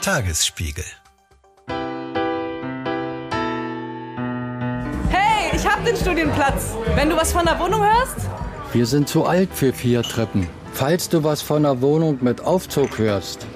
Tagesspiegel. Hey, ich hab den Studienplatz. Wenn du was von der Wohnung hörst? Wir sind zu alt für vier Treppen. Falls du was von der Wohnung mit Aufzug hörst.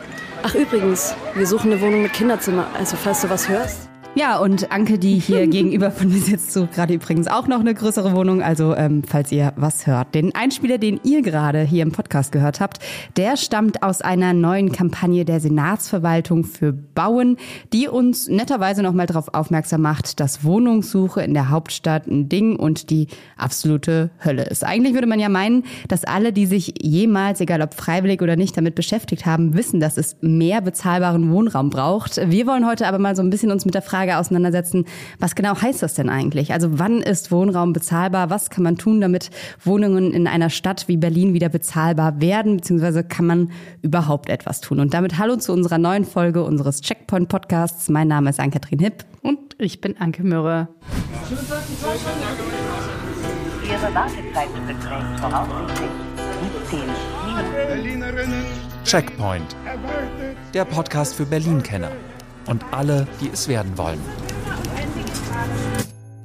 Ach übrigens, wir suchen eine Wohnung mit Kinderzimmer. Also falls du was hörst. Ja, und Anke, die hier gegenüber von mir sitzt, sucht gerade übrigens auch noch eine größere Wohnung. Also, ähm, falls ihr was hört. Den Einspieler, den ihr gerade hier im Podcast gehört habt, der stammt aus einer neuen Kampagne der Senatsverwaltung für Bauen, die uns netterweise nochmal darauf aufmerksam macht, dass Wohnungssuche in der Hauptstadt ein Ding und die absolute Hölle ist. Eigentlich würde man ja meinen, dass alle, die sich jemals, egal ob freiwillig oder nicht, damit beschäftigt haben, wissen, dass es mehr bezahlbaren Wohnraum braucht. Wir wollen heute aber mal so ein bisschen uns mit der Frage auseinandersetzen, was genau heißt das denn eigentlich? Also wann ist Wohnraum bezahlbar? Was kann man tun, damit Wohnungen in einer Stadt wie Berlin wieder bezahlbar werden? Beziehungsweise kann man überhaupt etwas tun? Und damit hallo zu unserer neuen Folge unseres Checkpoint Podcasts. Mein Name ist Ann-Kathrin Hipp. Und ich bin Anke Mürre. Ihre Wartezeit beträgt voraussichtlich 17 Minuten. Checkpoint. Der Podcast für Berlin-Kenner. Und alle, die es werden wollen.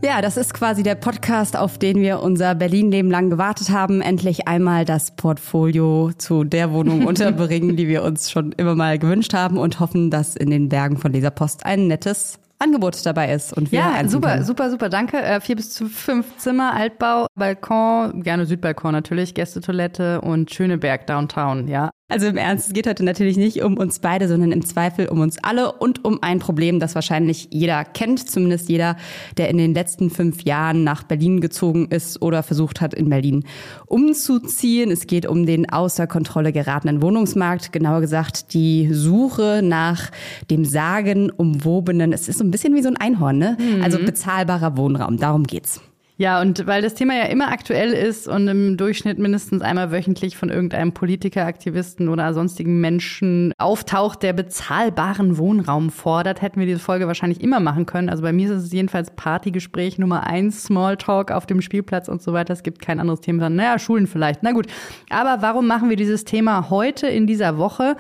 Ja, das ist quasi der Podcast, auf den wir unser Berlin-Leben lang gewartet haben. Endlich einmal das Portfolio zu der Wohnung unterbringen, die wir uns schon immer mal gewünscht haben und hoffen, dass in den Bergen von dieser Post ein nettes Angebot dabei ist und wir Ja, super, können. super, super, danke. Äh, vier bis zu fünf Zimmer, Altbau, Balkon, gerne Südbalkon natürlich, Gästetoilette und Schöneberg Downtown, ja. Also im Ernst, es geht heute natürlich nicht um uns beide, sondern im Zweifel um uns alle und um ein Problem, das wahrscheinlich jeder kennt, zumindest jeder, der in den letzten fünf Jahren nach Berlin gezogen ist oder versucht hat, in Berlin umzuziehen. Es geht um den außer Kontrolle geratenen Wohnungsmarkt, genauer gesagt die Suche nach dem sagenumwobenen, es ist so ein bisschen wie so ein Einhorn, ne? Also bezahlbarer Wohnraum, darum geht's. Ja, und weil das Thema ja immer aktuell ist und im Durchschnitt mindestens einmal wöchentlich von irgendeinem Politiker, Aktivisten oder sonstigen Menschen auftaucht, der bezahlbaren Wohnraum fordert, hätten wir diese Folge wahrscheinlich immer machen können. Also bei mir ist es jedenfalls Partygespräch Nummer eins, Smalltalk auf dem Spielplatz und so weiter. Es gibt kein anderes Thema. Naja, Schulen vielleicht. Na gut. Aber warum machen wir dieses Thema heute in dieser Woche?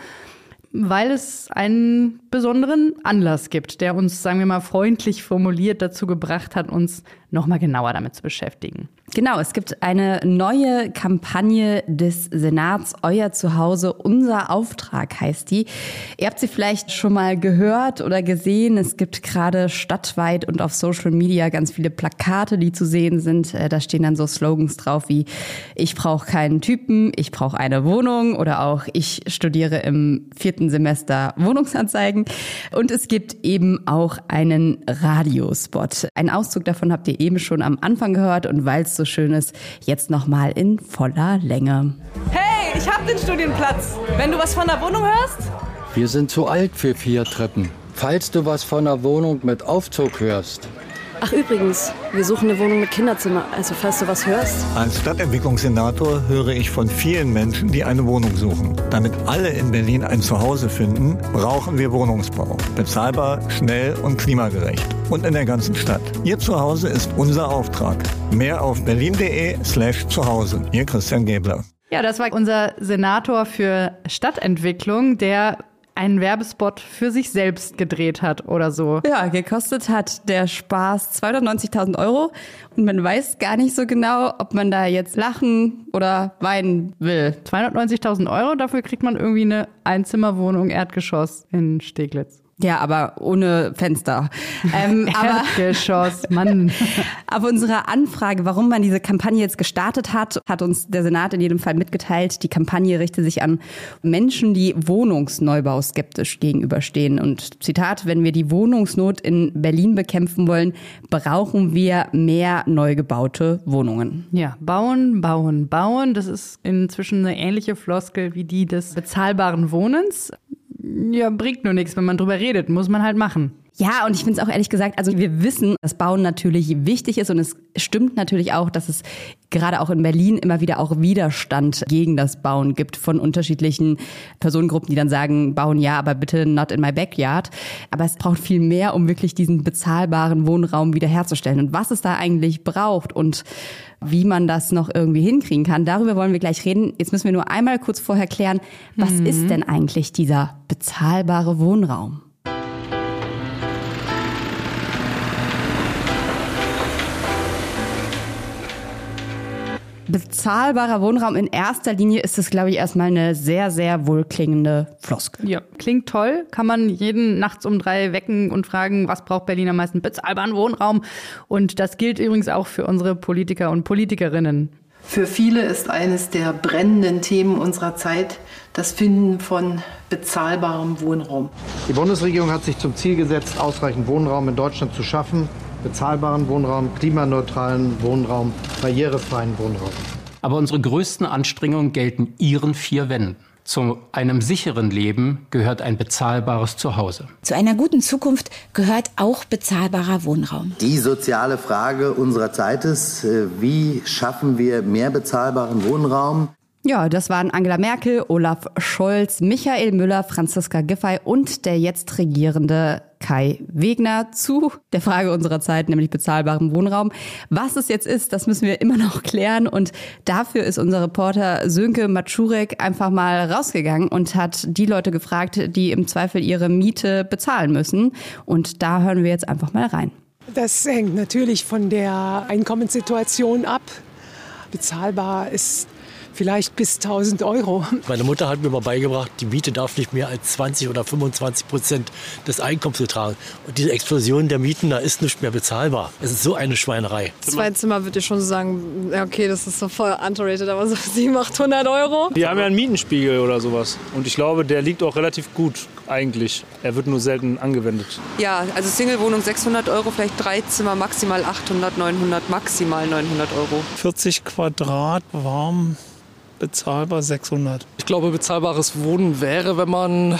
Weil es einen besonderen Anlass gibt, der uns, sagen wir mal, freundlich formuliert dazu gebracht hat, uns nochmal genauer damit zu beschäftigen. Genau, es gibt eine neue Kampagne des Senats, Euer Zuhause, unser Auftrag heißt die. Ihr habt sie vielleicht schon mal gehört oder gesehen. Es gibt gerade stadtweit und auf Social Media ganz viele Plakate, die zu sehen sind. Äh, Da stehen dann so Slogans drauf wie Ich brauche keinen Typen, ich brauche eine Wohnung oder auch Ich studiere im vierten Semester Wohnungsanzeigen. Und es gibt eben auch einen Radiospot. Ein Auszug davon habt ihr eben schon am Anfang gehört und weil es so schön ist, jetzt nochmal in voller Länge. Hey, ich hab den Studienplatz. Wenn du was von der Wohnung hörst? Wir sind zu alt für vier Treppen. Falls du was von der Wohnung mit Aufzug hörst. Ach übrigens, wir suchen eine Wohnung mit Kinderzimmer. Also falls du was hörst. Als Stadtentwicklungssenator höre ich von vielen Menschen, die eine Wohnung suchen. Damit alle in Berlin ein Zuhause finden, brauchen wir Wohnungsbau. Bezahlbar, schnell und klimagerecht. Und in der ganzen Stadt. Ihr Zuhause ist unser Auftrag. Mehr auf berlin.de slash Zuhause. Ihr Christian Gebler. Ja, das war unser Senator für Stadtentwicklung, der einen Werbespot für sich selbst gedreht hat oder so. Ja, gekostet hat der Spaß 290.000 Euro und man weiß gar nicht so genau, ob man da jetzt lachen oder weinen will. 290.000 Euro, dafür kriegt man irgendwie eine Einzimmerwohnung Erdgeschoss in Steglitz. Ja, aber ohne Fenster. Ähm, aber Erdgeschoss, Mann. auf unsere Anfrage, warum man diese Kampagne jetzt gestartet hat, hat uns der Senat in jedem Fall mitgeteilt, die Kampagne richtet sich an Menschen, die Wohnungsneubau skeptisch gegenüberstehen. Und Zitat, wenn wir die Wohnungsnot in Berlin bekämpfen wollen, brauchen wir mehr neu gebaute Wohnungen. Ja, bauen, bauen, bauen. Das ist inzwischen eine ähnliche Floskel wie die des bezahlbaren Wohnens. Ja, bringt nur nichts, wenn man drüber redet, muss man halt machen. Ja, und ich finde es auch ehrlich gesagt, also wir wissen, dass Bauen natürlich wichtig ist und es stimmt natürlich auch, dass es gerade auch in Berlin immer wieder auch Widerstand gegen das Bauen gibt von unterschiedlichen Personengruppen, die dann sagen, bauen ja, aber bitte not in my backyard. Aber es braucht viel mehr, um wirklich diesen bezahlbaren Wohnraum wiederherzustellen. Und was es da eigentlich braucht und wie man das noch irgendwie hinkriegen kann, darüber wollen wir gleich reden. Jetzt müssen wir nur einmal kurz vorher klären, was mhm. ist denn eigentlich dieser bezahlbare Wohnraum? Bezahlbarer Wohnraum in erster Linie ist es, glaube ich, erstmal eine sehr, sehr wohlklingende Floskel. Ja, klingt toll. Kann man jeden nachts um drei wecken und fragen, was braucht Berlin am meisten bezahlbaren Wohnraum? Und das gilt übrigens auch für unsere Politiker und Politikerinnen. Für viele ist eines der brennenden Themen unserer Zeit das Finden von bezahlbarem Wohnraum. Die Bundesregierung hat sich zum Ziel gesetzt, ausreichend Wohnraum in Deutschland zu schaffen bezahlbaren Wohnraum, klimaneutralen Wohnraum, barrierefreien Wohnraum. Aber unsere größten Anstrengungen gelten Ihren vier Wänden. Zu einem sicheren Leben gehört ein bezahlbares Zuhause. Zu einer guten Zukunft gehört auch bezahlbarer Wohnraum. Die soziale Frage unserer Zeit ist, äh, wie schaffen wir mehr bezahlbaren Wohnraum? Ja, das waren Angela Merkel, Olaf Scholz, Michael Müller, Franziska Giffey und der jetzt regierende Kai Wegner zu der Frage unserer Zeit, nämlich bezahlbarem Wohnraum. Was es jetzt ist, das müssen wir immer noch klären und dafür ist unser Reporter Sönke Matschurek einfach mal rausgegangen und hat die Leute gefragt, die im Zweifel ihre Miete bezahlen müssen. Und da hören wir jetzt einfach mal rein. Das hängt natürlich von der Einkommenssituation ab. Bezahlbar ist vielleicht bis 1000 Euro. Meine Mutter hat mir mal beigebracht, die Miete darf nicht mehr als 20 oder 25 Prozent des Einkommens betragen. Und diese Explosion der Mieten, da ist nicht mehr bezahlbar. Es ist so eine Schweinerei. Zwei Zimmer würde ich schon sagen, ja okay, das ist so voll underrated, aber so 700, 800 Euro. Wir haben ja einen Mietenspiegel oder sowas. Und ich glaube, der liegt auch relativ gut eigentlich. Er wird nur selten angewendet. Ja, also Single-Wohnung 600 Euro, vielleicht drei Zimmer maximal 800, 900, maximal 900 Euro. 40 Quadrat warm bezahlbar 600. Ich glaube, bezahlbares Wohnen wäre, wenn man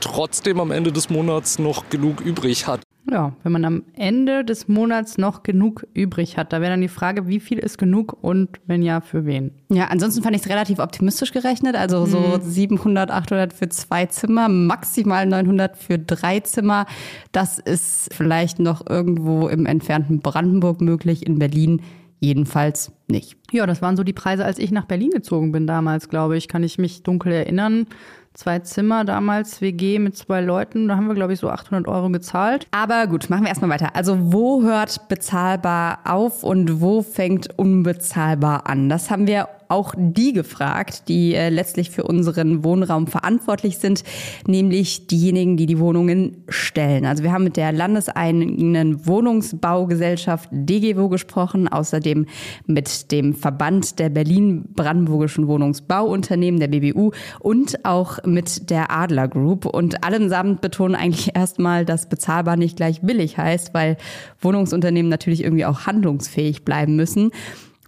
trotzdem am Ende des Monats noch genug übrig hat. Ja, wenn man am Ende des Monats noch genug übrig hat, da wäre dann die Frage, wie viel ist genug und wenn ja, für wen? Ja, ansonsten fand ich es relativ optimistisch gerechnet, also so mhm. 700, 800 für zwei Zimmer, maximal 900 für drei Zimmer. Das ist vielleicht noch irgendwo im entfernten Brandenburg möglich, in Berlin jedenfalls nicht. Ja, das waren so die Preise, als ich nach Berlin gezogen bin damals, glaube ich. Kann ich mich dunkel erinnern. Zwei Zimmer damals, WG mit zwei Leuten. Da haben wir, glaube ich, so 800 Euro gezahlt. Aber gut, machen wir erstmal weiter. Also wo hört bezahlbar auf und wo fängt unbezahlbar an? Das haben wir auch die gefragt, die äh, letztlich für unseren Wohnraum verantwortlich sind, nämlich diejenigen, die die Wohnungen stellen. Also wir haben mit der landeseigenen Wohnungsbaugesellschaft DGWO gesprochen, außerdem mit dem Verband der Berlin-Brandenburgischen Wohnungsbauunternehmen, der BBU, und auch mit der Adler Group. Und allesamt betonen eigentlich erstmal, dass bezahlbar nicht gleich billig heißt, weil Wohnungsunternehmen natürlich irgendwie auch handlungsfähig bleiben müssen.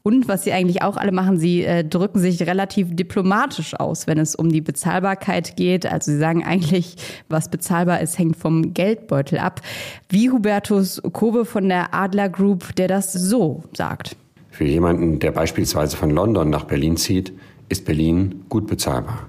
Und was sie eigentlich auch alle machen, sie äh, drücken sich relativ diplomatisch aus, wenn es um die Bezahlbarkeit geht. Also sie sagen eigentlich, was bezahlbar ist, hängt vom Geldbeutel ab. Wie Hubertus Kobe von der Adler Group, der das so sagt. Für jemanden, der beispielsweise von London nach Berlin zieht, ist Berlin gut bezahlbar.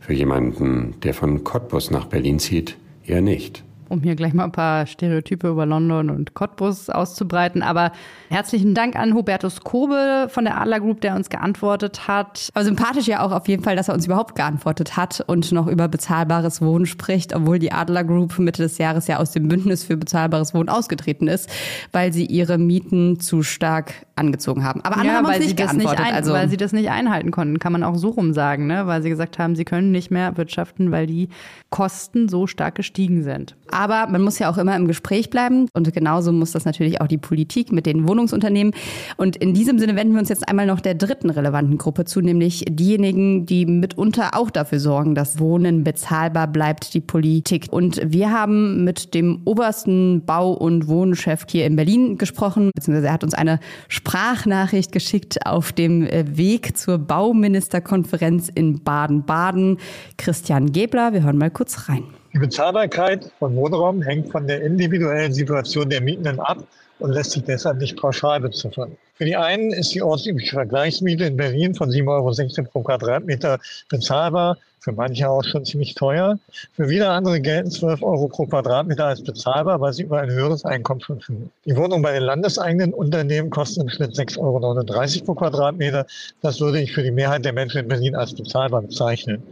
Für jemanden, der von Cottbus nach Berlin zieht, eher nicht um hier gleich mal ein paar Stereotype über London und Cottbus auszubreiten. Aber herzlichen Dank an Hubertus Kobe von der Adler Group, der uns geantwortet hat. Aber sympathisch ja auch auf jeden Fall, dass er uns überhaupt geantwortet hat und noch über bezahlbares Wohnen spricht, obwohl die Adler Group Mitte des Jahres ja aus dem Bündnis für bezahlbares Wohnen ausgetreten ist, weil sie ihre Mieten zu stark angezogen haben. Aber andere ja, haben uns nicht geantwortet. Nicht ein, also weil sie das nicht einhalten konnten, kann man auch so rum sagen, ne? weil sie gesagt haben, sie können nicht mehr wirtschaften, weil die Kosten so stark gestiegen sind. Aber man muss ja auch immer im Gespräch bleiben und genauso muss das natürlich auch die Politik mit den Wohnungsunternehmen. Und in diesem Sinne wenden wir uns jetzt einmal noch der dritten relevanten Gruppe zu, nämlich diejenigen, die mitunter auch dafür sorgen, dass Wohnen bezahlbar bleibt, die Politik. Und wir haben mit dem obersten Bau- und Wohnchef hier in Berlin gesprochen, beziehungsweise er hat uns eine Sprachnachricht geschickt auf dem äh, Weg zur Bauministerkonferenz in Baden-Baden. Christian Gebler, wir hören mal kurz rein. Die Bezahlbarkeit von Wohnraum hängt von der individuellen Situation der Mietenden ab und lässt sich deshalb nicht pauschal beziffern. Für die einen ist die ortsübliche Vergleichsmiete in Berlin von 7,16 Euro pro Quadratmeter bezahlbar, für manche auch schon ziemlich teuer. Für wieder andere gelten 12 Euro pro Quadratmeter als bezahlbar, weil sie über ein höheres Einkommen verfügen. Die Wohnungen bei den landeseigenen Unternehmen kosten im Schnitt 6,39 Euro pro Quadratmeter. Das würde ich für die Mehrheit der Menschen in Berlin als bezahlbar bezeichnen.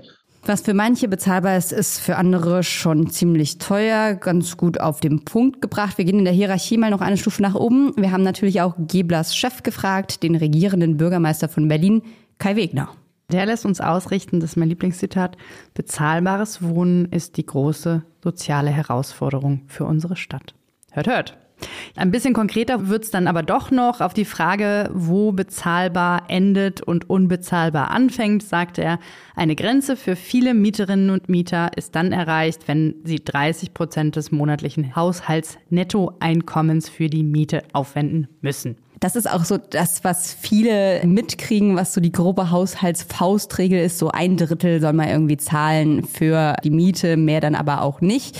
Was für manche bezahlbar ist, ist für andere schon ziemlich teuer, ganz gut auf den Punkt gebracht. Wir gehen in der Hierarchie mal noch eine Stufe nach oben. Wir haben natürlich auch Geblers Chef gefragt, den regierenden Bürgermeister von Berlin, Kai Wegner. Der lässt uns ausrichten, das ist mein Lieblingszitat, bezahlbares Wohnen ist die große soziale Herausforderung für unsere Stadt. Hört, hört. Ein bisschen konkreter wird es dann aber doch noch auf die Frage, wo bezahlbar endet und unbezahlbar anfängt, sagt er, eine Grenze für viele Mieterinnen und Mieter ist dann erreicht, wenn sie 30 Prozent des monatlichen Haushaltsnettoeinkommens für die Miete aufwenden müssen. Das ist auch so das, was viele mitkriegen, was so die grobe Haushaltsfaustregel ist. So ein Drittel soll man irgendwie zahlen für die Miete, mehr dann aber auch nicht.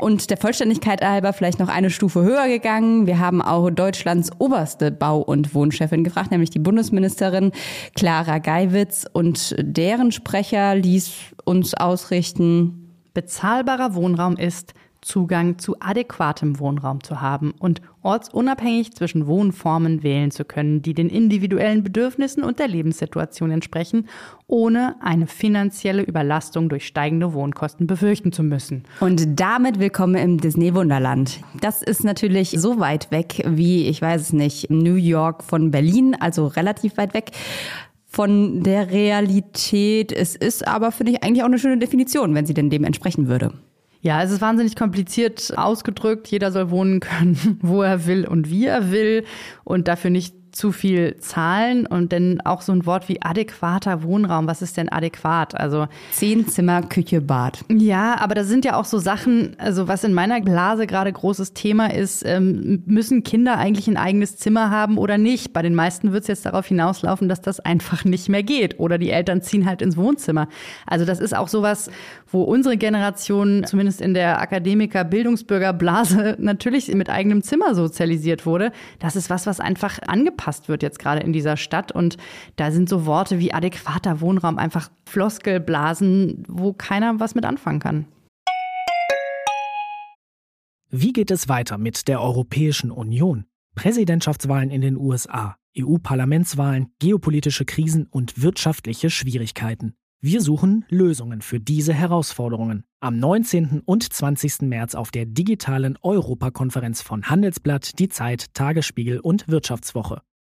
Und der Vollständigkeit halber vielleicht noch eine Stufe höher gegangen. Wir haben auch Deutschlands oberste Bau- und Wohnchefin gefragt, nämlich die Bundesministerin Clara Geiwitz. Und deren Sprecher ließ uns ausrichten, bezahlbarer Wohnraum ist, Zugang zu adäquatem Wohnraum zu haben und ortsunabhängig zwischen Wohnformen wählen zu können, die den individuellen Bedürfnissen und der Lebenssituation entsprechen, ohne eine finanzielle Überlastung durch steigende Wohnkosten befürchten zu müssen. Und damit willkommen im Disney-Wunderland. Das ist natürlich so weit weg wie, ich weiß es nicht, New York von Berlin, also relativ weit weg von der Realität. Es ist aber, finde ich, eigentlich auch eine schöne Definition, wenn sie denn dem entsprechen würde. Ja, es ist wahnsinnig kompliziert ausgedrückt. Jeder soll wohnen können, wo er will und wie er will und dafür nicht zu viel zahlen und dann auch so ein Wort wie adäquater Wohnraum. Was ist denn adäquat? Also zehn Zimmer, Küche, Bad. Ja, aber da sind ja auch so Sachen, also was in meiner Blase gerade großes Thema ist, ähm, müssen Kinder eigentlich ein eigenes Zimmer haben oder nicht? Bei den meisten wird es jetzt darauf hinauslaufen, dass das einfach nicht mehr geht oder die Eltern ziehen halt ins Wohnzimmer. Also das ist auch sowas, wo unsere Generation, zumindest in der Akademiker-Bildungsbürger-Blase, natürlich mit eigenem Zimmer sozialisiert wurde. Das ist was, was einfach angepasst wird jetzt gerade in dieser Stadt. Und da sind so Worte wie adäquater Wohnraum einfach Floskelblasen, wo keiner was mit anfangen kann. Wie geht es weiter mit der Europäischen Union? Präsidentschaftswahlen in den USA, EU-Parlamentswahlen, geopolitische Krisen und wirtschaftliche Schwierigkeiten. Wir suchen Lösungen für diese Herausforderungen. Am 19. und 20. März auf der digitalen Europakonferenz von Handelsblatt, Die Zeit, Tagesspiegel und Wirtschaftswoche.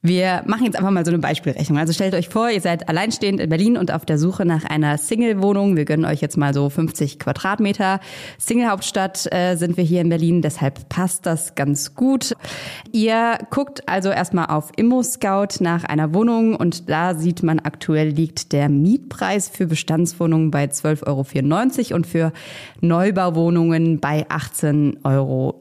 Wir machen jetzt einfach mal so eine Beispielrechnung. Also stellt euch vor, ihr seid alleinstehend in Berlin und auf der Suche nach einer Single-Wohnung. Wir gönnen euch jetzt mal so 50 Quadratmeter. Single-Hauptstadt äh, sind wir hier in Berlin, deshalb passt das ganz gut. Ihr guckt also erstmal auf ImmoScout nach einer Wohnung und da sieht man aktuell liegt der Mietpreis für Bestandswohnungen bei 12,94 Euro und für Neubauwohnungen bei 18,77 Euro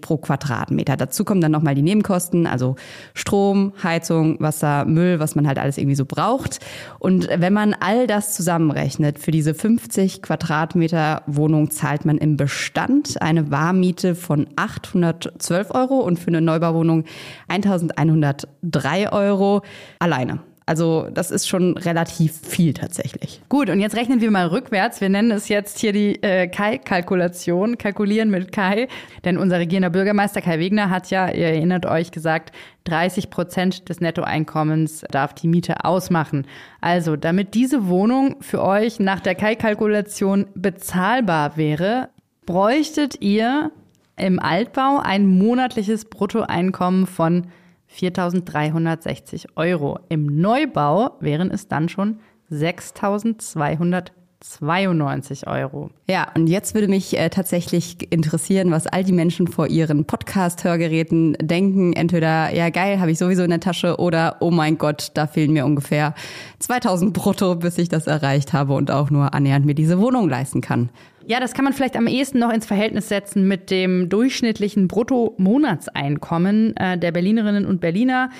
pro Quadratmeter. Dazu kommen dann nochmal die Nebenkosten, also Strom, Heizung, Wasser, Müll, was man halt alles irgendwie so braucht. Und wenn man all das zusammenrechnet, für diese 50 Quadratmeter Wohnung zahlt man im Bestand eine Warmmiete von 812 Euro und für eine Neubauwohnung 1103 Euro alleine. Also das ist schon relativ viel tatsächlich. Gut, und jetzt rechnen wir mal rückwärts. Wir nennen es jetzt hier die äh, Kai-Kalkulation, kalkulieren mit Kai. Denn unser regierender Bürgermeister Kai Wegner hat ja, ihr erinnert euch, gesagt, 30 Prozent des Nettoeinkommens darf die Miete ausmachen. Also, damit diese Wohnung für euch nach der Kai-Kalkulation bezahlbar wäre, bräuchtet ihr im Altbau ein monatliches Bruttoeinkommen von 4.360 Euro. Im Neubau wären es dann schon 6.292 Euro. Ja, und jetzt würde mich äh, tatsächlich interessieren, was all die Menschen vor ihren Podcast-Hörgeräten denken. Entweder, ja geil, habe ich sowieso in der Tasche oder, oh mein Gott, da fehlen mir ungefähr 2000 brutto, bis ich das erreicht habe und auch nur annähernd mir diese Wohnung leisten kann. Ja, das kann man vielleicht am ehesten noch ins Verhältnis setzen mit dem durchschnittlichen Bruttomonatseinkommen äh, der Berlinerinnen und Berliner.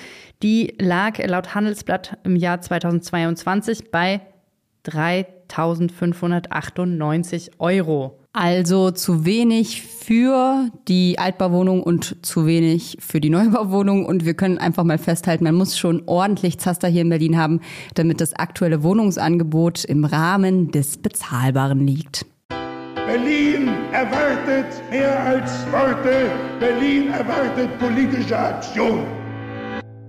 Die lag laut Handelsblatt im Jahr 2022 bei 3.598 Euro. Also zu wenig für die Altbauwohnung und zu wenig für die Neubauwohnung. Und wir können einfach mal festhalten, man muss schon ordentlich Zaster hier in Berlin haben, damit das aktuelle Wohnungsangebot im Rahmen des Bezahlbaren liegt. Berlin erwartet mehr als Worte. Berlin erwartet politische Aktion.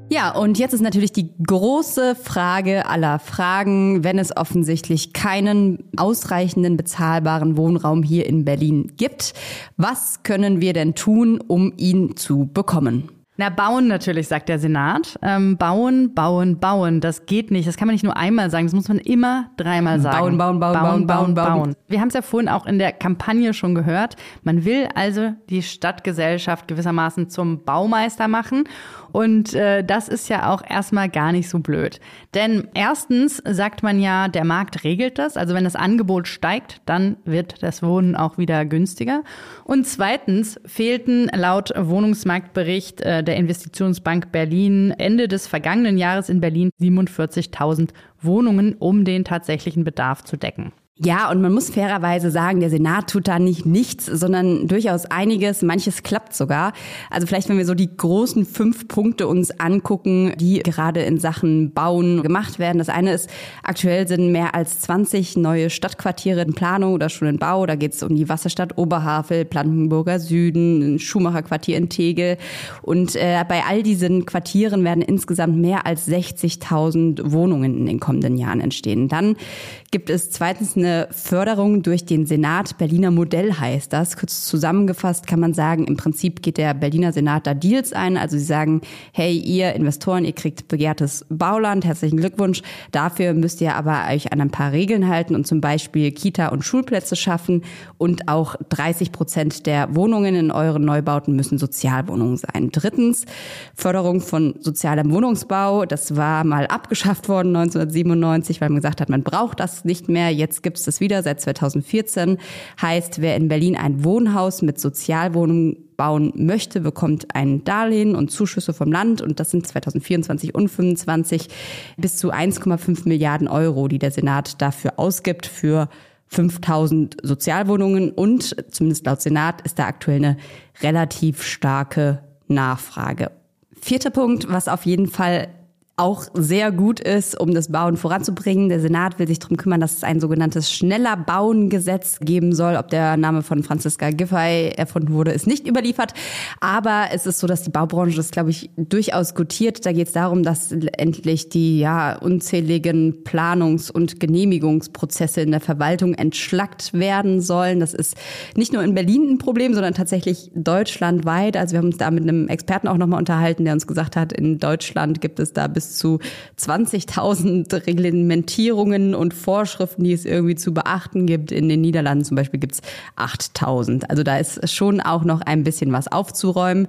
Ja, und jetzt ist natürlich die große Frage aller Fragen, wenn es offensichtlich keinen ausreichenden bezahlbaren Wohnraum hier in Berlin gibt. Was können wir denn tun, um ihn zu bekommen? Na, bauen natürlich, sagt der Senat. Ähm, bauen, bauen, bauen. Das geht nicht. Das kann man nicht nur einmal sagen. Das muss man immer dreimal sagen. Bauen, bauen, bauen, bauen, bauen, bauen. bauen. Wir haben es ja vorhin auch in der Kampagne schon gehört. Man will also die Stadtgesellschaft gewissermaßen zum Baumeister machen. Und äh, das ist ja auch erstmal gar nicht so blöd. Denn erstens sagt man ja, der Markt regelt das. Also wenn das Angebot steigt, dann wird das Wohnen auch wieder günstiger. Und zweitens fehlten laut Wohnungsmarktbericht äh, der Investitionsbank Berlin Ende des vergangenen Jahres in Berlin 47.000 Wohnungen, um den tatsächlichen Bedarf zu decken. Ja, und man muss fairerweise sagen, der Senat tut da nicht nichts, sondern durchaus einiges. Manches klappt sogar. Also vielleicht, wenn wir so die großen fünf Punkte uns angucken, die gerade in Sachen Bauen gemacht werden. Das eine ist, aktuell sind mehr als 20 neue Stadtquartiere in Planung oder schon in Bau. Da geht es um die Wasserstadt Oberhavel, Brandenburger Süden, ein Schumacherquartier in Tegel. Und äh, bei all diesen Quartieren werden insgesamt mehr als 60.000 Wohnungen in den kommenden Jahren entstehen. Dann gibt es zweitens eine Förderung durch den Senat. Berliner Modell heißt das. Kurz zusammengefasst kann man sagen, im Prinzip geht der Berliner Senat da Deals ein. Also sie sagen, hey, ihr Investoren, ihr kriegt begehrtes Bauland, herzlichen Glückwunsch. Dafür müsst ihr aber euch an ein paar Regeln halten und zum Beispiel Kita- und Schulplätze schaffen. Und auch 30 Prozent der Wohnungen in euren Neubauten müssen Sozialwohnungen sein. Drittens, Förderung von sozialem Wohnungsbau. Das war mal abgeschafft worden 1997, weil man gesagt hat, man braucht das nicht mehr. Jetzt gibt es das wieder seit 2014. Heißt, wer in Berlin ein Wohnhaus mit Sozialwohnungen bauen möchte, bekommt ein Darlehen und Zuschüsse vom Land und das sind 2024 und 2025 bis zu 1,5 Milliarden Euro, die der Senat dafür ausgibt für 5000 Sozialwohnungen und zumindest laut Senat ist da aktuell eine relativ starke Nachfrage. Vierter Punkt, was auf jeden Fall auch sehr gut ist, um das Bauen voranzubringen. Der Senat will sich darum kümmern, dass es ein sogenanntes schneller Bauen-Gesetz geben soll. Ob der Name von Franziska Giffey erfunden wurde, ist nicht überliefert. Aber es ist so, dass die Baubranche das, glaube ich, durchaus gutiert. Da geht es darum, dass endlich die ja unzähligen Planungs- und Genehmigungsprozesse in der Verwaltung entschlackt werden sollen. Das ist nicht nur in Berlin ein Problem, sondern tatsächlich deutschlandweit. Also wir haben uns da mit einem Experten auch nochmal unterhalten, der uns gesagt hat, in Deutschland gibt es da bis bis zu 20.000 Reglementierungen und Vorschriften, die es irgendwie zu beachten gibt. In den Niederlanden zum Beispiel gibt es 8.000. Also da ist schon auch noch ein bisschen was aufzuräumen.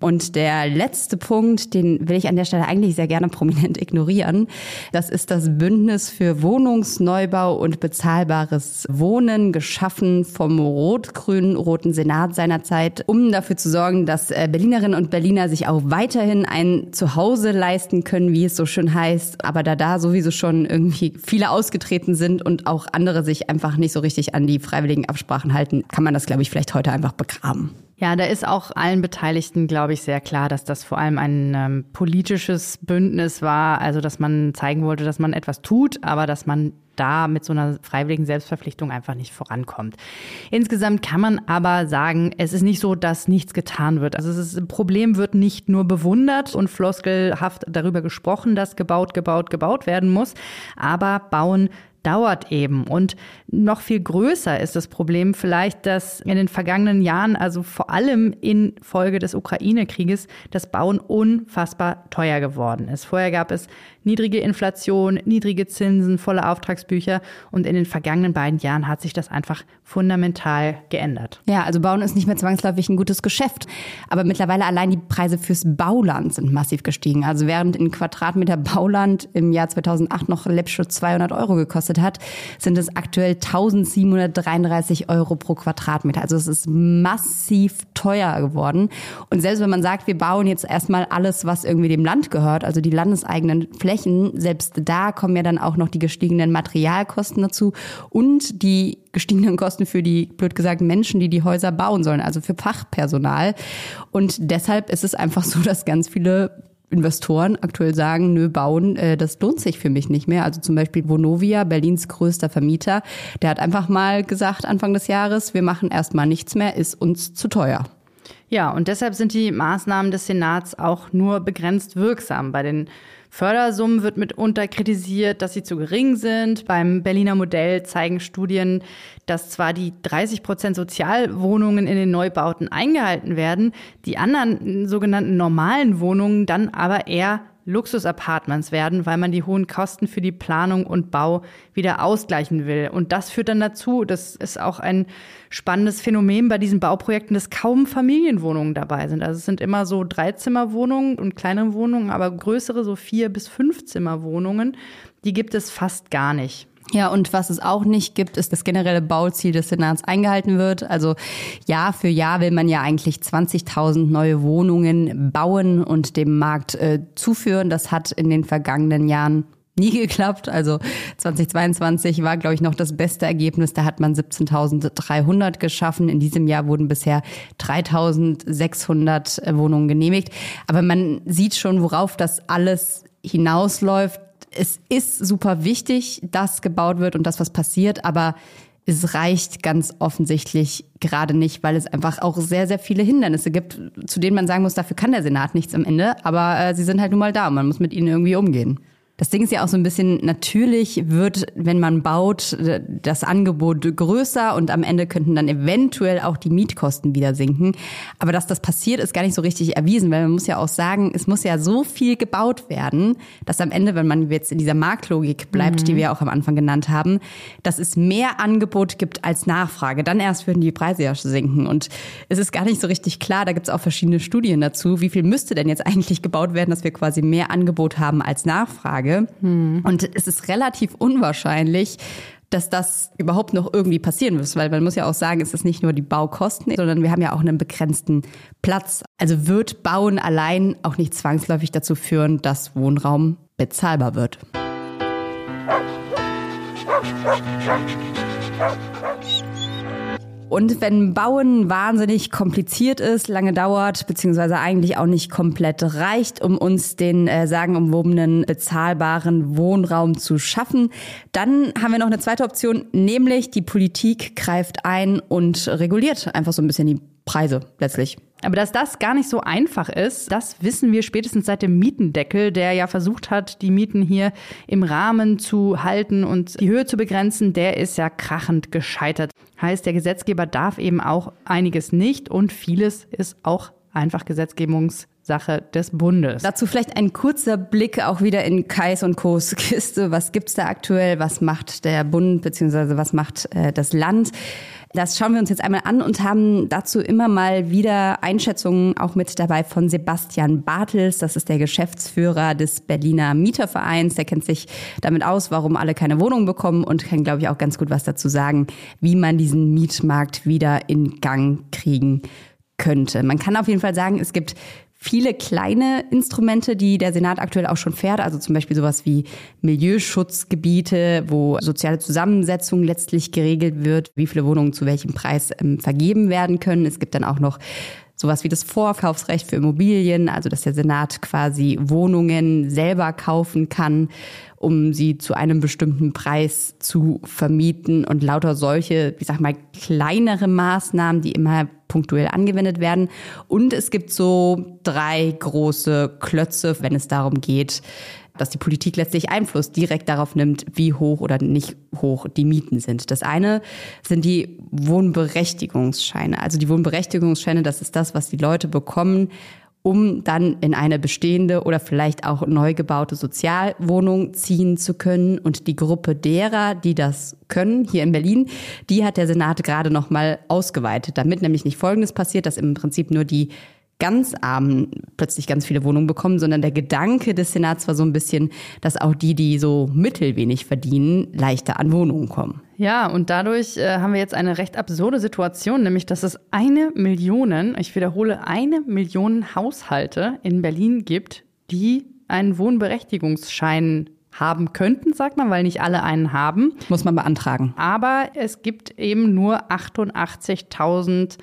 Und der letzte Punkt, den will ich an der Stelle eigentlich sehr gerne prominent ignorieren. Das ist das Bündnis für Wohnungsneubau und bezahlbares Wohnen, geschaffen vom rot-grünen Roten Senat seinerzeit, um dafür zu sorgen, dass äh, Berlinerinnen und Berliner sich auch weiterhin ein Zuhause leisten können, wie es so schön heißt. Aber da da sowieso schon irgendwie viele ausgetreten sind und auch andere sich einfach nicht so richtig an die freiwilligen Absprachen halten, kann man das, glaube ich, vielleicht heute einfach begraben. Ja, da ist auch allen Beteiligten, glaube ich, sehr klar, dass das vor allem ein ähm, politisches Bündnis war. Also, dass man zeigen wollte, dass man etwas tut, aber dass man da mit so einer freiwilligen Selbstverpflichtung einfach nicht vorankommt. Insgesamt kann man aber sagen, es ist nicht so, dass nichts getan wird. Also das Problem wird nicht nur bewundert und floskelhaft darüber gesprochen, dass gebaut, gebaut, gebaut werden muss, aber bauen dauert eben. Und noch viel größer ist das Problem vielleicht, dass in den vergangenen Jahren, also vor allem in Folge des Ukraine-Krieges, das Bauen unfassbar teuer geworden ist. Vorher gab es niedrige Inflation, niedrige Zinsen, volle Auftragsbücher und in den vergangenen beiden Jahren hat sich das einfach fundamental geändert. Ja, also Bauen ist nicht mehr zwangsläufig ein gutes Geschäft, aber mittlerweile allein die Preise fürs Bauland sind massiv gestiegen. Also während ein Quadratmeter Bauland im Jahr 2008 noch läppsche 200 Euro gekostet gekostet hat, sind es aktuell 1733 Euro pro Quadratmeter. Also es ist massiv teuer geworden. Und selbst wenn man sagt, wir bauen jetzt erstmal alles, was irgendwie dem Land gehört, also die landeseigenen Flächen, selbst da kommen ja dann auch noch die gestiegenen Materialkosten dazu und die gestiegenen Kosten für die, blöd gesagt, Menschen, die die Häuser bauen sollen, also für Fachpersonal. Und deshalb ist es einfach so, dass ganz viele Investoren aktuell sagen, nö, bauen, äh, das lohnt sich für mich nicht mehr. Also zum Beispiel Vonovia, Berlins größter Vermieter, der hat einfach mal gesagt Anfang des Jahres, wir machen erstmal nichts mehr, ist uns zu teuer. Ja, und deshalb sind die Maßnahmen des Senats auch nur begrenzt wirksam. Bei den Fördersummen wird mitunter kritisiert, dass sie zu gering sind. Beim Berliner Modell zeigen Studien, dass zwar die 30 Prozent Sozialwohnungen in den Neubauten eingehalten werden, die anderen sogenannten normalen Wohnungen dann aber eher Luxusapartments werden, weil man die hohen Kosten für die Planung und Bau wieder ausgleichen will. Und das führt dann dazu, das ist auch ein spannendes Phänomen bei diesen Bauprojekten, dass kaum Familienwohnungen dabei sind. Also es sind immer so Dreizimmerwohnungen und kleinere Wohnungen, aber größere, so vier bis fünf Zimmerwohnungen, die gibt es fast gar nicht. Ja, und was es auch nicht gibt, ist das generelle Bauziel des Senats eingehalten wird. Also Jahr für Jahr will man ja eigentlich 20.000 neue Wohnungen bauen und dem Markt äh, zuführen. Das hat in den vergangenen Jahren nie geklappt. Also 2022 war, glaube ich, noch das beste Ergebnis. Da hat man 17.300 geschaffen. In diesem Jahr wurden bisher 3.600 äh, Wohnungen genehmigt. Aber man sieht schon, worauf das alles hinausläuft es ist super wichtig, dass gebaut wird und das, was passiert, aber es reicht ganz offensichtlich gerade nicht, weil es einfach auch sehr, sehr viele Hindernisse gibt, zu denen man sagen muss, dafür kann der Senat nichts am Ende, aber äh, sie sind halt nun mal da und man muss mit ihnen irgendwie umgehen. Das Ding ist ja auch so ein bisschen, natürlich wird, wenn man baut, das Angebot größer und am Ende könnten dann eventuell auch die Mietkosten wieder sinken. Aber dass das passiert, ist gar nicht so richtig erwiesen, weil man muss ja auch sagen, es muss ja so viel gebaut werden, dass am Ende, wenn man jetzt in dieser Marktlogik bleibt, mhm. die wir auch am Anfang genannt haben, dass es mehr Angebot gibt als Nachfrage. Dann erst würden die Preise ja sinken. Und es ist gar nicht so richtig klar, da gibt es auch verschiedene Studien dazu, wie viel müsste denn jetzt eigentlich gebaut werden, dass wir quasi mehr Angebot haben als Nachfrage. Tage. Hm. Und es ist relativ unwahrscheinlich, dass das überhaupt noch irgendwie passieren muss, weil man muss ja auch sagen, es ist nicht nur die Baukosten, sondern wir haben ja auch einen begrenzten Platz. Also wird Bauen allein auch nicht zwangsläufig dazu führen, dass Wohnraum bezahlbar wird. Und wenn Bauen wahnsinnig kompliziert ist, lange dauert, beziehungsweise eigentlich auch nicht komplett reicht, um uns den äh, sagenumwobenen bezahlbaren Wohnraum zu schaffen, dann haben wir noch eine zweite Option, nämlich die Politik greift ein und reguliert einfach so ein bisschen die Preise letztlich. Aber dass das gar nicht so einfach ist, das wissen wir spätestens seit dem Mietendeckel, der ja versucht hat, die Mieten hier im Rahmen zu halten und die Höhe zu begrenzen, der ist ja krachend gescheitert. Heißt, der Gesetzgeber darf eben auch einiges nicht und vieles ist auch einfach Gesetzgebungs Sache des Bundes. Dazu vielleicht ein kurzer Blick auch wieder in Kais und Kos Kiste. Was gibt's da aktuell? Was macht der Bund beziehungsweise was macht äh, das Land? Das schauen wir uns jetzt einmal an und haben dazu immer mal wieder Einschätzungen auch mit dabei von Sebastian Bartels. Das ist der Geschäftsführer des Berliner Mietervereins. Der kennt sich damit aus, warum alle keine Wohnung bekommen und kann, glaube ich, auch ganz gut was dazu sagen, wie man diesen Mietmarkt wieder in Gang kriegen könnte. Man kann auf jeden Fall sagen, es gibt viele kleine Instrumente, die der Senat aktuell auch schon fährt, also zum Beispiel sowas wie Milieuschutzgebiete, wo soziale Zusammensetzung letztlich geregelt wird, wie viele Wohnungen zu welchem Preis ähm, vergeben werden können. Es gibt dann auch noch sowas wie das Vorkaufsrecht für Immobilien, also dass der Senat quasi Wohnungen selber kaufen kann, um sie zu einem bestimmten Preis zu vermieten und lauter solche, ich sag mal, kleinere Maßnahmen, die immer punktuell angewendet werden. Und es gibt so drei große Klötze, wenn es darum geht, dass die Politik letztlich Einfluss direkt darauf nimmt, wie hoch oder nicht hoch die Mieten sind. Das eine sind die Wohnberechtigungsscheine. Also die Wohnberechtigungsscheine, das ist das, was die Leute bekommen, um dann in eine bestehende oder vielleicht auch neu gebaute Sozialwohnung ziehen zu können. Und die Gruppe derer, die das können, hier in Berlin, die hat der Senat gerade noch mal ausgeweitet, damit nämlich nicht Folgendes passiert, dass im Prinzip nur die ganz Armen plötzlich ganz viele Wohnungen bekommen, sondern der Gedanke des Senats war so ein bisschen, dass auch die, die so mittelwenig verdienen, leichter an Wohnungen kommen. Ja, und dadurch äh, haben wir jetzt eine recht absurde Situation, nämlich dass es eine Million, ich wiederhole, eine Million Haushalte in Berlin gibt, die einen Wohnberechtigungsschein haben könnten, sagt man, weil nicht alle einen haben. Muss man beantragen. Aber es gibt eben nur 88.000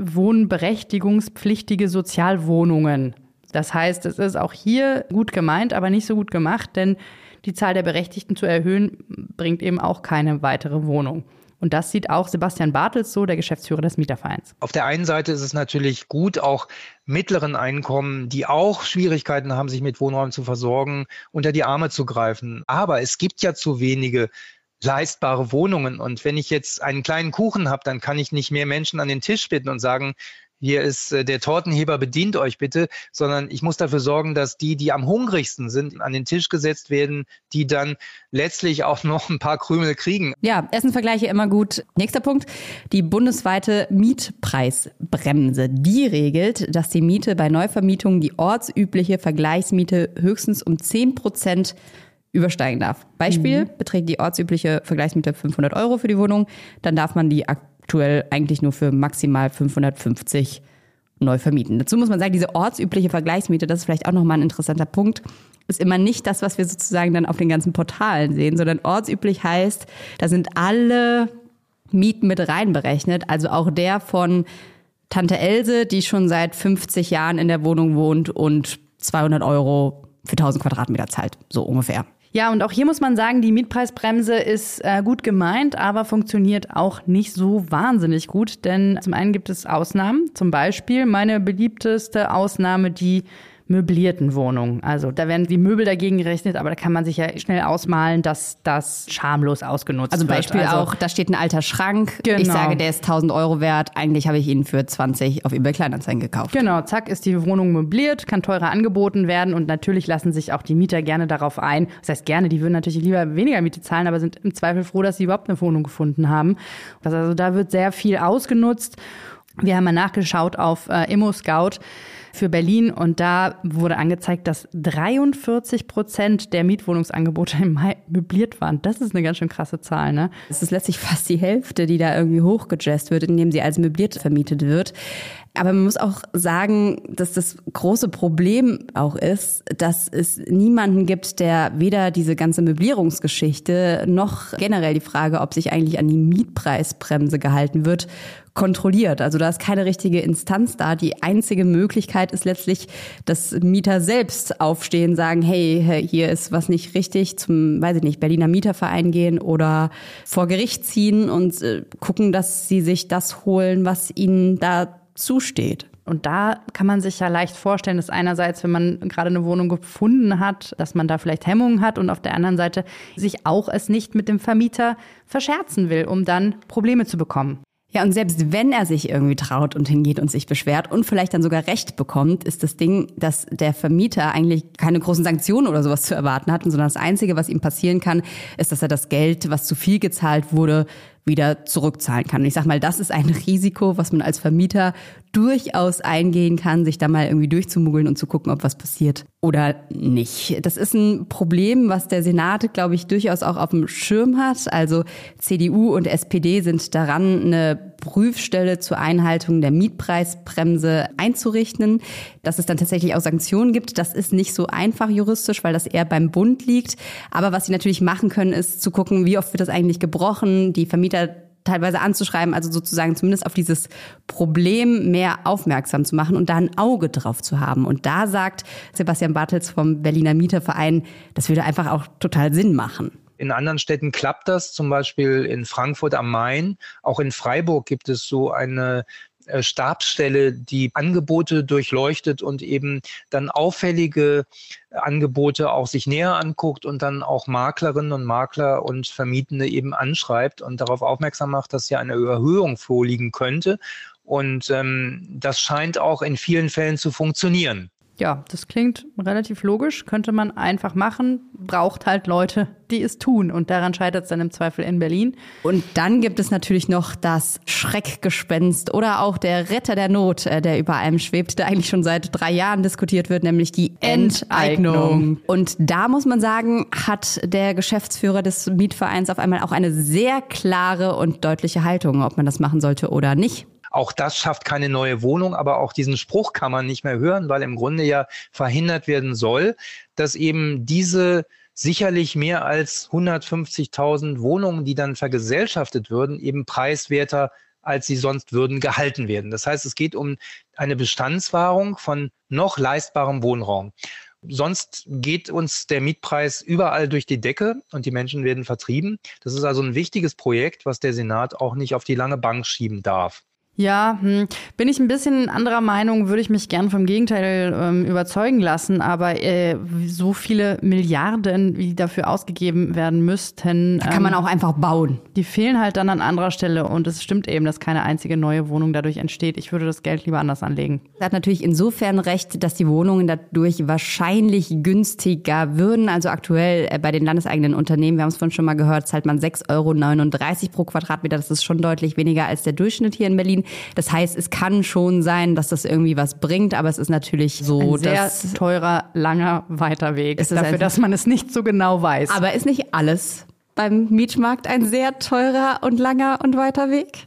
wohnberechtigungspflichtige Sozialwohnungen. Das heißt, es ist auch hier gut gemeint, aber nicht so gut gemacht, denn die Zahl der Berechtigten zu erhöhen, bringt eben auch keine weitere Wohnung. Und das sieht auch Sebastian Bartels so, der Geschäftsführer des Mietervereins. Auf der einen Seite ist es natürlich gut, auch mittleren Einkommen, die auch Schwierigkeiten haben, sich mit Wohnraum zu versorgen, unter die Arme zu greifen. Aber es gibt ja zu wenige leistbare Wohnungen. Und wenn ich jetzt einen kleinen Kuchen habe, dann kann ich nicht mehr Menschen an den Tisch bitten und sagen, hier ist äh, der Tortenheber, bedient euch bitte, sondern ich muss dafür sorgen, dass die, die am hungrigsten sind, an den Tisch gesetzt werden, die dann letztlich auch noch ein paar Krümel kriegen. Ja, Essenvergleiche immer gut. Nächster Punkt, die bundesweite Mietpreisbremse. Die regelt, dass die Miete bei Neuvermietungen die ortsübliche Vergleichsmiete höchstens um 10 Prozent übersteigen darf. Beispiel, mhm. beträgt die ortsübliche Vergleichsmiete 500 Euro für die Wohnung, dann darf man die aktuell eigentlich nur für maximal 550 neu vermieten. Dazu muss man sagen, diese ortsübliche Vergleichsmiete, das ist vielleicht auch nochmal ein interessanter Punkt, ist immer nicht das, was wir sozusagen dann auf den ganzen Portalen sehen, sondern ortsüblich heißt, da sind alle Mieten mit reinberechnet, also auch der von Tante Else, die schon seit 50 Jahren in der Wohnung wohnt und 200 Euro für 1000 Quadratmeter zahlt, so ungefähr. Ja, und auch hier muss man sagen, die Mietpreisbremse ist äh, gut gemeint, aber funktioniert auch nicht so wahnsinnig gut. Denn zum einen gibt es Ausnahmen. Zum Beispiel meine beliebteste Ausnahme, die möblierten Wohnungen. Also da werden die Möbel dagegen gerechnet, aber da kann man sich ja schnell ausmalen, dass das schamlos ausgenutzt also wird. Beispiel also Beispiel auch, da steht ein alter Schrank. Genau. Ich sage, der ist 1000 Euro wert. Eigentlich habe ich ihn für 20 auf eBay Kleinanzeigen gekauft. Genau, zack, ist die Wohnung möbliert, kann teurer angeboten werden und natürlich lassen sich auch die Mieter gerne darauf ein. Das heißt gerne, die würden natürlich lieber weniger Miete zahlen, aber sind im Zweifel froh, dass sie überhaupt eine Wohnung gefunden haben. Also da wird sehr viel ausgenutzt. Wir haben mal nachgeschaut auf äh, Immo Scout für Berlin und da wurde angezeigt, dass 43 Prozent der Mietwohnungsangebote im Mai möbliert waren. Das ist eine ganz schön krasse Zahl, ne? Es ist letztlich fast die Hälfte, die da irgendwie hochgejazzt wird, indem sie als möbliert vermietet wird. Aber man muss auch sagen, dass das große Problem auch ist, dass es niemanden gibt, der weder diese ganze Möblierungsgeschichte noch generell die Frage, ob sich eigentlich an die Mietpreisbremse gehalten wird, kontrolliert. Also da ist keine richtige Instanz da. Die einzige Möglichkeit ist letztlich, dass Mieter selbst aufstehen, sagen, hey, hier ist was nicht richtig, zum, weiß ich nicht, Berliner Mieterverein gehen oder vor Gericht ziehen und äh, gucken, dass sie sich das holen, was ihnen da zusteht. Und da kann man sich ja leicht vorstellen, dass einerseits, wenn man gerade eine Wohnung gefunden hat, dass man da vielleicht Hemmungen hat und auf der anderen Seite sich auch es nicht mit dem Vermieter verscherzen will, um dann Probleme zu bekommen. Ja, und selbst wenn er sich irgendwie traut und hingeht und sich beschwert und vielleicht dann sogar Recht bekommt, ist das Ding, dass der Vermieter eigentlich keine großen Sanktionen oder sowas zu erwarten hat, sondern das Einzige, was ihm passieren kann, ist, dass er das Geld, was zu viel gezahlt wurde, wieder zurückzahlen kann. Und ich sag mal, das ist ein Risiko, was man als Vermieter durchaus eingehen kann, sich da mal irgendwie durchzumuggeln und zu gucken, ob was passiert oder nicht. Das ist ein Problem, was der Senat, glaube ich, durchaus auch auf dem Schirm hat. Also CDU und SPD sind daran, eine Prüfstelle zur Einhaltung der Mietpreisbremse einzurichten. Dass es dann tatsächlich auch Sanktionen gibt, das ist nicht so einfach juristisch, weil das eher beim Bund liegt. Aber was sie natürlich machen können, ist zu gucken, wie oft wird das eigentlich gebrochen, die Vermieter teilweise anzuschreiben, also sozusagen zumindest auf dieses Problem mehr aufmerksam zu machen und da ein Auge drauf zu haben. Und da sagt Sebastian Bartels vom Berliner Mieterverein, das würde einfach auch total Sinn machen. In anderen Städten klappt das, zum Beispiel in Frankfurt am Main. Auch in Freiburg gibt es so eine Stabsstelle, die Angebote durchleuchtet und eben dann auffällige Angebote auch sich näher anguckt und dann auch Maklerinnen und Makler und Vermietende eben anschreibt und darauf aufmerksam macht, dass ja eine Überhöhung vorliegen könnte. Und ähm, das scheint auch in vielen Fällen zu funktionieren. Ja, das klingt relativ logisch, könnte man einfach machen, braucht halt Leute, die es tun. Und daran scheitert es dann im Zweifel in Berlin. Und dann gibt es natürlich noch das Schreckgespenst oder auch der Retter der Not, äh, der über allem schwebt, der eigentlich schon seit drei Jahren diskutiert wird, nämlich die Enteignung. Enteignung. Und da muss man sagen, hat der Geschäftsführer des Mietvereins auf einmal auch eine sehr klare und deutliche Haltung, ob man das machen sollte oder nicht. Auch das schafft keine neue Wohnung, aber auch diesen Spruch kann man nicht mehr hören, weil im Grunde ja verhindert werden soll, dass eben diese sicherlich mehr als 150.000 Wohnungen, die dann vergesellschaftet würden, eben preiswerter als sie sonst würden, gehalten werden. Das heißt, es geht um eine Bestandswahrung von noch leistbarem Wohnraum. Sonst geht uns der Mietpreis überall durch die Decke und die Menschen werden vertrieben. Das ist also ein wichtiges Projekt, was der Senat auch nicht auf die lange Bank schieben darf. Ja, hm, bin ich ein bisschen anderer Meinung, würde ich mich gern vom Gegenteil ähm, überzeugen lassen, aber äh, so viele Milliarden, wie dafür ausgegeben werden müssten. Da kann man auch einfach bauen. Die fehlen halt dann an anderer Stelle und es stimmt eben, dass keine einzige neue Wohnung dadurch entsteht. Ich würde das Geld lieber anders anlegen. Er hat natürlich insofern recht, dass die Wohnungen dadurch wahrscheinlich günstiger würden. Also aktuell äh, bei den landeseigenen Unternehmen, wir haben es vorhin schon mal gehört, zahlt man 6,39 Euro pro Quadratmeter. Das ist schon deutlich weniger als der Durchschnitt hier in Berlin. Das heißt, es kann schon sein, dass das irgendwie was bringt, aber es ist natürlich so, Ein sehr dass teurer, langer, weiter Weg. Ist dafür, dass man es nicht so genau weiß. Aber ist nicht alles beim Mietmarkt ein sehr teurer und langer und weiter Weg?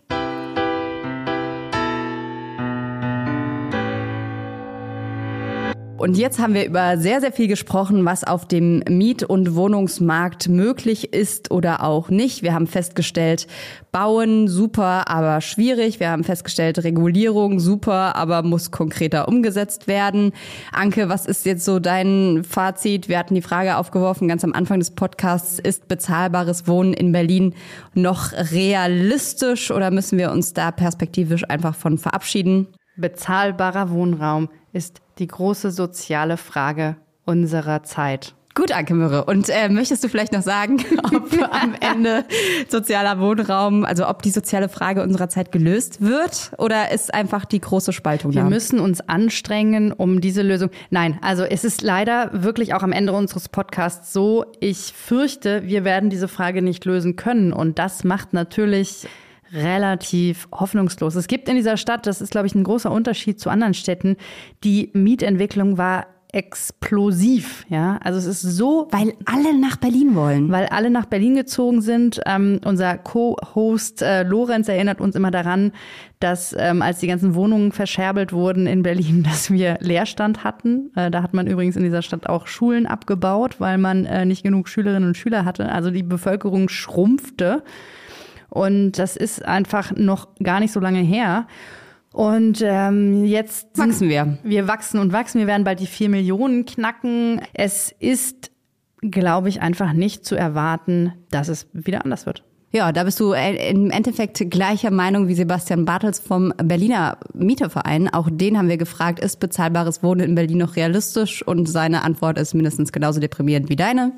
Und jetzt haben wir über sehr, sehr viel gesprochen, was auf dem Miet- und Wohnungsmarkt möglich ist oder auch nicht. Wir haben festgestellt, Bauen super, aber schwierig. Wir haben festgestellt, Regulierung super, aber muss konkreter umgesetzt werden. Anke, was ist jetzt so dein Fazit? Wir hatten die Frage aufgeworfen ganz am Anfang des Podcasts, ist bezahlbares Wohnen in Berlin noch realistisch oder müssen wir uns da perspektivisch einfach von verabschieden? Bezahlbarer Wohnraum ist die große soziale Frage unserer Zeit. Gut, Anke Mürre. Und äh, möchtest du vielleicht noch sagen, ob am Ende sozialer Wohnraum, also ob die soziale Frage unserer Zeit gelöst wird oder ist einfach die große Spaltung Wir da? müssen uns anstrengen, um diese Lösung. Nein, also es ist leider wirklich auch am Ende unseres Podcasts so, ich fürchte, wir werden diese Frage nicht lösen können. Und das macht natürlich relativ hoffnungslos. Es gibt in dieser Stadt, das ist, glaube ich, ein großer Unterschied zu anderen Städten, die Mietentwicklung war explosiv, ja. Also es ist so, weil alle nach Berlin wollen, weil alle nach Berlin gezogen sind. Ähm, unser Co-Host äh, Lorenz erinnert uns immer daran, dass ähm, als die ganzen Wohnungen verscherbelt wurden in Berlin, dass wir Leerstand hatten. Äh, da hat man übrigens in dieser Stadt auch Schulen abgebaut, weil man äh, nicht genug Schülerinnen und Schüler hatte. Also die Bevölkerung schrumpfte. Und das ist einfach noch gar nicht so lange her. Und ähm, jetzt Wachsen wir. Wir wachsen und wachsen. Wir werden bald die vier Millionen knacken. Es ist, glaube ich, einfach nicht zu erwarten, dass es wieder anders wird. Ja, da bist du äh, im Endeffekt gleicher Meinung wie Sebastian Bartels vom Berliner Mieterverein. Auch den haben wir gefragt, ist bezahlbares Wohnen in Berlin noch realistisch? Und seine Antwort ist mindestens genauso deprimierend wie deine.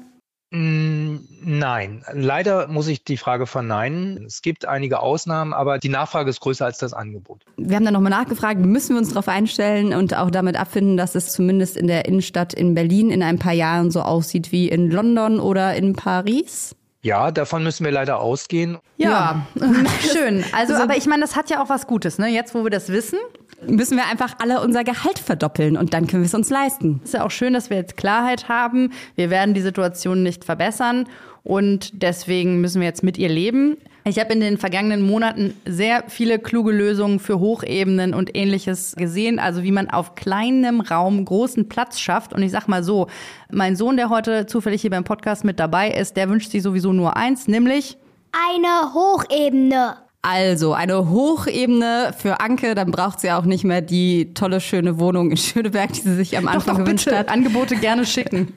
Mm, Nein, leider muss ich die Frage verneinen. Es gibt einige Ausnahmen, aber die Nachfrage ist größer als das Angebot. Wir haben dann nochmal nachgefragt, müssen wir uns darauf einstellen und auch damit abfinden, dass es zumindest in der Innenstadt in Berlin in ein paar Jahren so aussieht wie in London oder in Paris? Ja, davon müssen wir leider ausgehen. Ja, schön. Also, aber ich meine, das hat ja auch was Gutes, ne? Jetzt, wo wir das wissen, müssen wir einfach alle unser Gehalt verdoppeln und dann können wir es uns leisten. Ist ja auch schön, dass wir jetzt Klarheit haben. Wir werden die Situation nicht verbessern und deswegen müssen wir jetzt mit ihr leben. Ich habe in den vergangenen Monaten sehr viele kluge Lösungen für Hochebenen und ähnliches gesehen, also wie man auf kleinem Raum großen Platz schafft. Und ich sag mal so, mein Sohn, der heute zufällig hier beim Podcast mit dabei ist, der wünscht sich sowieso nur eins, nämlich eine Hochebene. Also eine Hochebene für Anke, dann braucht sie auch nicht mehr die tolle, schöne Wohnung in Schöneberg, die sie sich am Anfang doch, gewünscht bitte. hat. Angebote gerne schicken.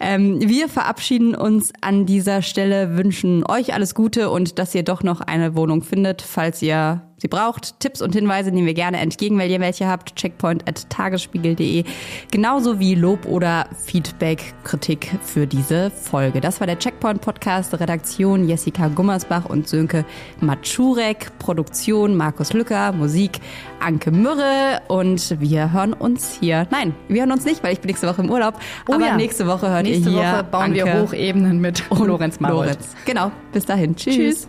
ähm, wir verabschieden uns an dieser Stelle, wünschen euch alles Gute und dass ihr doch noch eine Wohnung findet, falls ihr sie braucht. Tipps und Hinweise nehmen wir gerne entgegen, wenn ihr welche habt. Checkpoint at tagesspiegel.de. Genauso wie Lob oder Feedback, Kritik für diese Folge. Das war der Checkpoint Podcast, Redaktion Jessica Gummersbach und Sönke Matschurek, Produktion Markus Lücker, Musik Anke Mürre und wir hören uns hier. Nein, wir hören uns nicht, weil ich bin nächste Woche im Urlaub. Oh aber ja. nächste Woche hört Nächste ihr hier Woche bauen Anke wir Hochebenen mit und Lorenz Marold. Lorenz. Genau, bis dahin. Tschüss. Tschüss.